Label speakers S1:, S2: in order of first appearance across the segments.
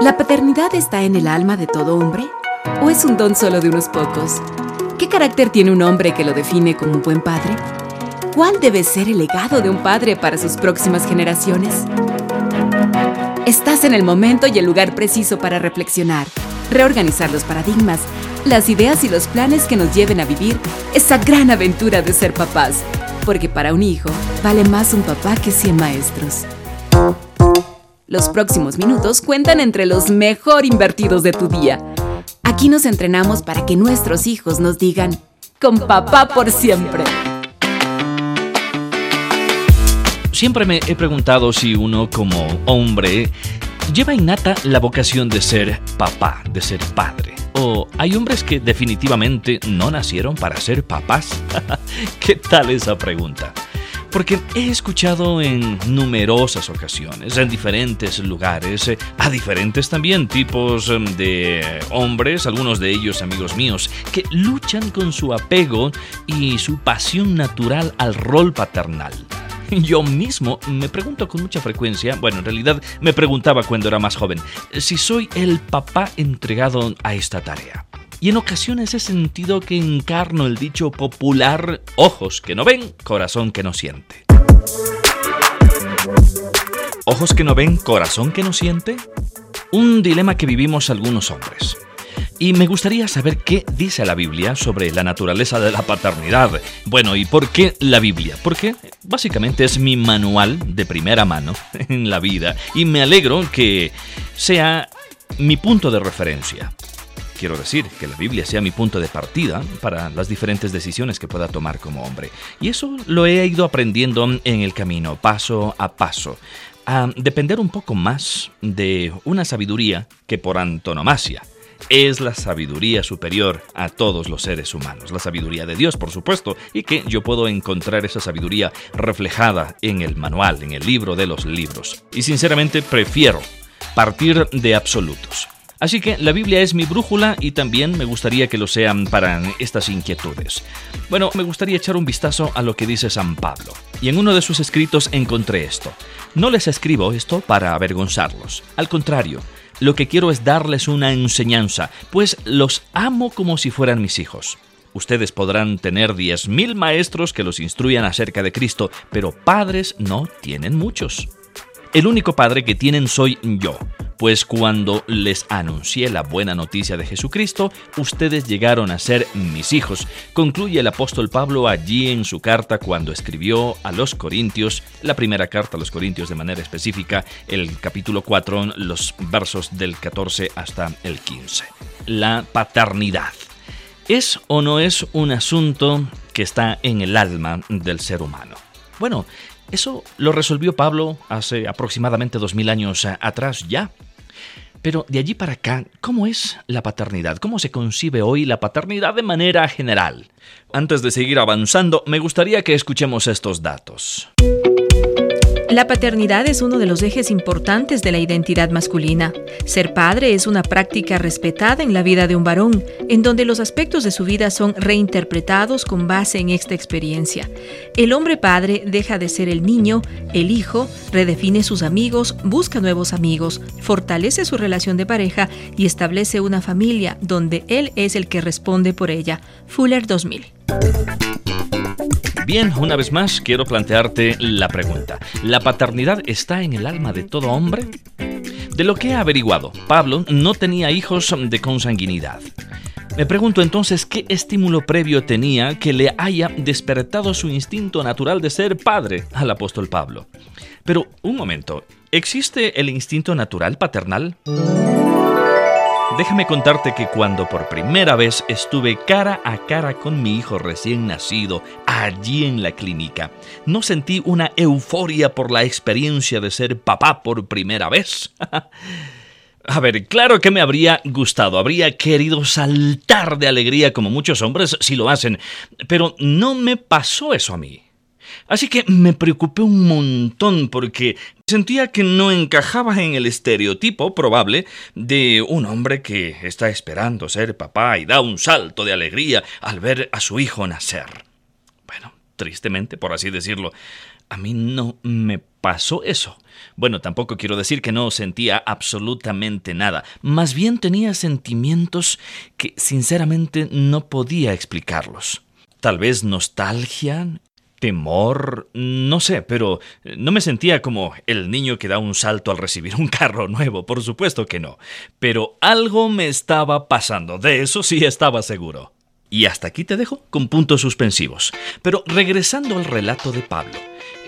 S1: ¿La paternidad está en el alma de todo hombre? ¿O es un don solo de unos pocos? ¿Qué carácter tiene un hombre que lo define como un buen padre? ¿Cuál debe ser el legado de un padre para sus próximas generaciones? Estás en el momento y el lugar preciso para reflexionar, reorganizar los paradigmas, las ideas y los planes que nos lleven a vivir esa gran aventura de ser papás. Porque para un hijo vale más un papá que 100 maestros. Los próximos minutos cuentan entre los mejor invertidos de tu día. Aquí nos entrenamos para que nuestros hijos nos digan, con papá por siempre.
S2: Siempre me he preguntado si uno como hombre lleva innata la vocación de ser papá, de ser padre. ¿O hay hombres que definitivamente no nacieron para ser papás? ¿Qué tal esa pregunta? Porque he escuchado en numerosas ocasiones, en diferentes lugares, eh, a diferentes también tipos em, de hombres, algunos de ellos amigos míos, que luchan con su apego y su pasión natural al rol paternal. Yo mismo me pregunto con mucha frecuencia, bueno, en realidad me preguntaba cuando era más joven, si soy el papá entregado a esta tarea y en ocasiones he sentido que encarno el dicho popular ojos que no ven, corazón que no siente. Ojos que no ven, corazón que no siente. Un dilema que vivimos algunos hombres. Y me gustaría saber qué dice la Biblia sobre la naturaleza de la paternidad. Bueno, ¿y por qué la Biblia? Porque básicamente es mi manual de primera mano en la vida y me alegro que sea mi punto de referencia quiero decir, que la Biblia sea mi punto de partida para las diferentes decisiones que pueda tomar como hombre. Y eso lo he ido aprendiendo en el camino, paso a paso, a depender un poco más de una sabiduría que por antonomasia es la sabiduría superior a todos los seres humanos, la sabiduría de Dios, por supuesto, y que yo puedo encontrar esa sabiduría reflejada en el manual, en el libro de los libros. Y sinceramente prefiero partir de absolutos. Así que la Biblia es mi brújula y también me gustaría que lo sean para estas inquietudes. Bueno, me gustaría echar un vistazo a lo que dice San Pablo. Y en uno de sus escritos encontré esto. No les escribo esto para avergonzarlos. Al contrario, lo que quiero es darles una enseñanza, pues los amo como si fueran mis hijos. Ustedes podrán tener 10.000 maestros que los instruyan acerca de Cristo, pero padres no tienen muchos. El único padre que tienen soy yo, pues cuando les anuncié la buena noticia de Jesucristo, ustedes llegaron a ser mis hijos, concluye el apóstol Pablo allí en su carta cuando escribió a los Corintios, la primera carta a los Corintios de manera específica, el capítulo 4, los versos del 14 hasta el 15. La paternidad. ¿Es o no es un asunto que está en el alma del ser humano? Bueno, eso lo resolvió Pablo hace aproximadamente dos mil años atrás ya. Pero de allí para acá, ¿cómo es la paternidad? ¿Cómo se concibe hoy la paternidad de manera general? Antes de seguir avanzando, me gustaría que escuchemos estos datos.
S3: La paternidad es uno de los ejes importantes de la identidad masculina. Ser padre es una práctica respetada en la vida de un varón, en donde los aspectos de su vida son reinterpretados con base en esta experiencia. El hombre padre deja de ser el niño, el hijo, redefine sus amigos, busca nuevos amigos, fortalece su relación de pareja y establece una familia donde él es el que responde por ella. Fuller 2000.
S2: Bien, una vez más quiero plantearte la pregunta. ¿La paternidad está en el alma de todo hombre? De lo que he averiguado, Pablo no tenía hijos de consanguinidad. Me pregunto entonces qué estímulo previo tenía que le haya despertado su instinto natural de ser padre al apóstol Pablo. Pero, un momento, ¿existe el instinto natural paternal? Déjame contarte que cuando por primera vez estuve cara a cara con mi hijo recién nacido, allí en la clínica, no sentí una euforia por la experiencia de ser papá por primera vez. A ver, claro que me habría gustado, habría querido saltar de alegría como muchos hombres si lo hacen, pero no me pasó eso a mí. Así que me preocupé un montón porque sentía que no encajaba en el estereotipo probable de un hombre que está esperando ser papá y da un salto de alegría al ver a su hijo nacer. Bueno, tristemente, por así decirlo, a mí no me pasó eso. Bueno, tampoco quiero decir que no sentía absolutamente nada. Más bien tenía sentimientos que sinceramente no podía explicarlos. Tal vez nostalgia, temor, no sé, pero no me sentía como el niño que da un salto al recibir un carro nuevo, por supuesto que no. Pero algo me estaba pasando, de eso sí estaba seguro. Y hasta aquí te dejo con puntos suspensivos. Pero regresando al relato de Pablo,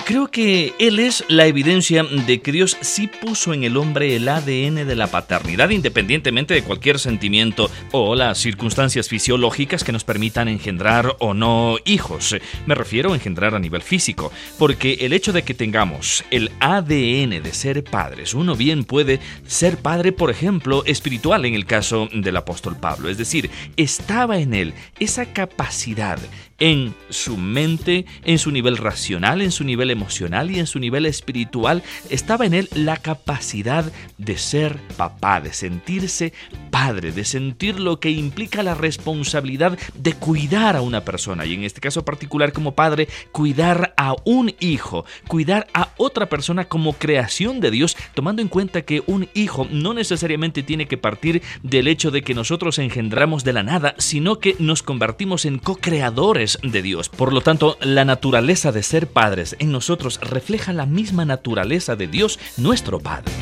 S2: Creo que él es la evidencia de que Dios sí puso en el hombre el ADN de la paternidad independientemente de cualquier sentimiento o las circunstancias fisiológicas que nos permitan engendrar o no hijos. Me refiero a engendrar a nivel físico, porque el hecho de que tengamos el ADN de ser padres, uno bien puede ser padre, por ejemplo, espiritual en el caso del apóstol Pablo, es decir, estaba en él esa capacidad en su mente, en su nivel racional, en su nivel emocional y en su nivel espiritual, estaba en él la capacidad de ser papá, de sentirse padre, de sentir lo que implica la responsabilidad de cuidar a una persona y en este caso particular como padre, cuidar a un hijo, cuidar a otra persona como creación de Dios, tomando en cuenta que un hijo no necesariamente tiene que partir del hecho de que nosotros engendramos de la nada, sino que nos convertimos en co-creadores de Dios. Por lo tanto, la naturaleza de ser padres en nosotros refleja la misma naturaleza de Dios, nuestro Padre.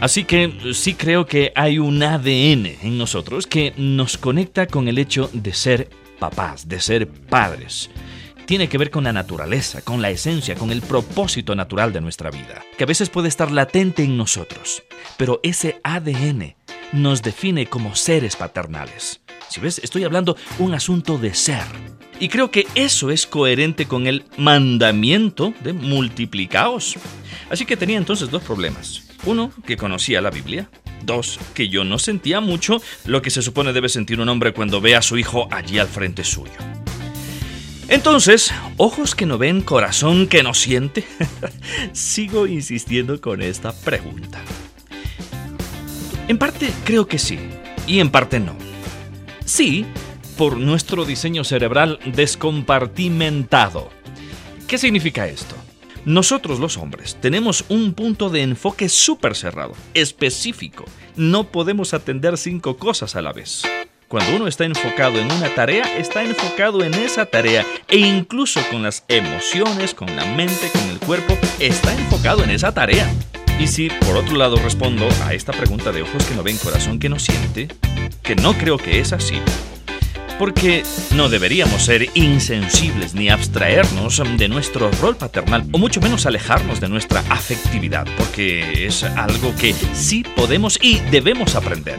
S2: Así que sí creo que hay un ADN en nosotros que nos conecta con el hecho de ser papás, de ser padres. Tiene que ver con la naturaleza, con la esencia, con el propósito natural de nuestra vida, que a veces puede estar latente en nosotros, pero ese ADN nos define como seres paternales. Si ves, estoy hablando un asunto de ser. Y creo que eso es coherente con el mandamiento de multiplicaos. Así que tenía entonces dos problemas. Uno, que conocía la Biblia. Dos, que yo no sentía mucho lo que se supone debe sentir un hombre cuando ve a su hijo allí al frente suyo. Entonces, ojos que no ven, corazón que no siente. Sigo insistiendo con esta pregunta. En parte creo que sí, y en parte no. Sí, por nuestro diseño cerebral descompartimentado. ¿Qué significa esto? Nosotros los hombres tenemos un punto de enfoque súper cerrado, específico. No podemos atender cinco cosas a la vez. Cuando uno está enfocado en una tarea, está enfocado en esa tarea e incluso con las emociones, con la mente, con el cuerpo, está enfocado en esa tarea. Y si por otro lado respondo a esta pregunta de ojos que no ven, corazón que no siente, que no creo que es así, porque no deberíamos ser insensibles ni abstraernos de nuestro rol paternal, o mucho menos alejarnos de nuestra afectividad, porque es algo que sí podemos y debemos aprender.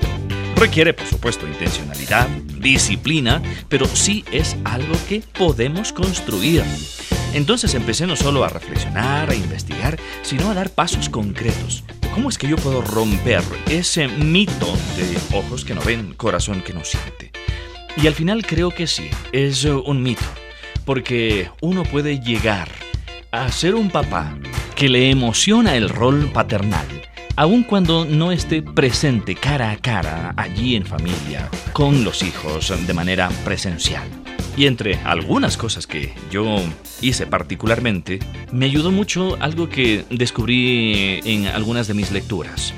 S2: Requiere, por supuesto, intencionalidad, disciplina, pero sí es algo que podemos construir. Entonces empecé no solo a reflexionar, a investigar, sino a dar pasos concretos. ¿Cómo es que yo puedo romper ese mito de ojos que no ven, corazón que no siente? Y al final creo que sí, es un mito, porque uno puede llegar a ser un papá que le emociona el rol paternal, aun cuando no esté presente cara a cara allí en familia, con los hijos de manera presencial. Y entre algunas cosas que yo hice particularmente, me ayudó mucho algo que descubrí en algunas de mis lecturas.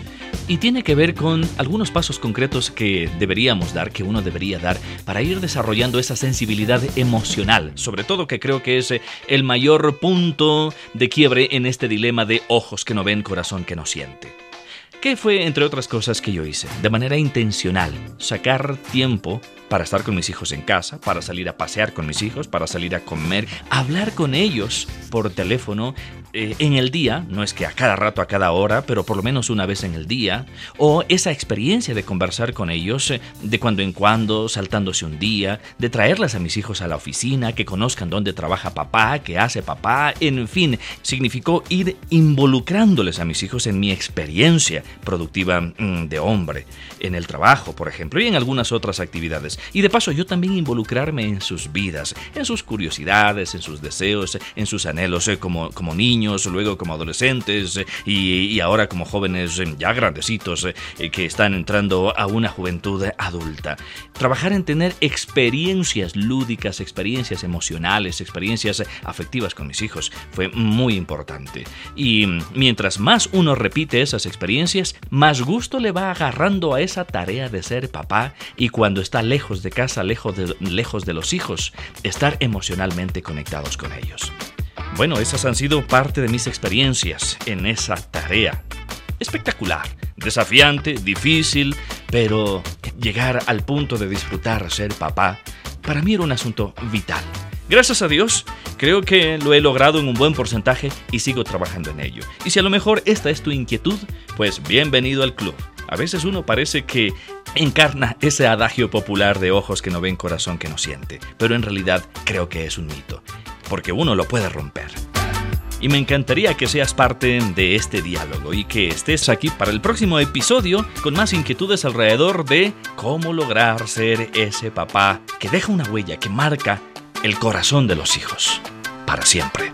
S2: Y tiene que ver con algunos pasos concretos que deberíamos dar, que uno debería dar, para ir desarrollando esa sensibilidad emocional. Sobre todo que creo que es el mayor punto de quiebre en este dilema de ojos que no ven, corazón que no siente. ¿Qué fue, entre otras cosas, que yo hice? De manera intencional, sacar tiempo para estar con mis hijos en casa, para salir a pasear con mis hijos, para salir a comer, hablar con ellos por teléfono eh, en el día, no es que a cada rato, a cada hora, pero por lo menos una vez en el día, o esa experiencia de conversar con ellos eh, de cuando en cuando, saltándose un día, de traerlas a mis hijos a la oficina, que conozcan dónde trabaja papá, qué hace papá, en fin, significó ir involucrándoles a mis hijos en mi experiencia productiva mm, de hombre, en el trabajo, por ejemplo, y en algunas otras actividades. Y de paso yo también involucrarme en sus vidas, en sus curiosidades, en sus deseos, en sus anhelos eh, como, como niños, luego como adolescentes eh, y, ahora como jóvenes eh, ya grandecitos que están entrando a una juventud adulta. Trabajar en tener experiencias lúdicas, experiencias emocionales, experiencias afectivas con mis hijos fue muy importante. Y mientras más uno repite esas experiencias, más gusto le va agarrando a esa tarea de ser papá y cuando está de casa, lejos de, lejos de los hijos, estar emocionalmente conectados con ellos. Bueno, esas han sido parte de mis experiencias en esa tarea. Espectacular, desafiante, difícil, pero llegar al punto de disfrutar ser papá, para mí era un asunto vital. Gracias a Dios, creo que lo he logrado en un buen porcentaje y sigo trabajando en ello. Y si a lo mejor esta es tu inquietud, pues bienvenido al club. A veces uno parece que encarna ese adagio popular de ojos que no ven, corazón que no siente, pero en realidad creo que es un mito, porque uno lo puede romper. Y me encantaría que seas parte de este diálogo y que estés aquí para el próximo episodio con más inquietudes alrededor de cómo lograr ser ese papá que deja una huella, que marca el corazón de los hijos, para siempre.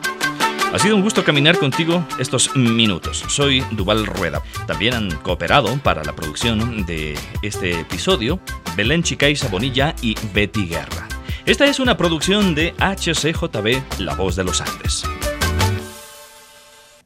S2: Ha sido un gusto caminar contigo estos minutos. Soy Duval Rueda. También han cooperado para la producción de este episodio Belén Chicaiza Bonilla y Betty Guerra. Esta es una producción de HCJB La Voz de los Andes.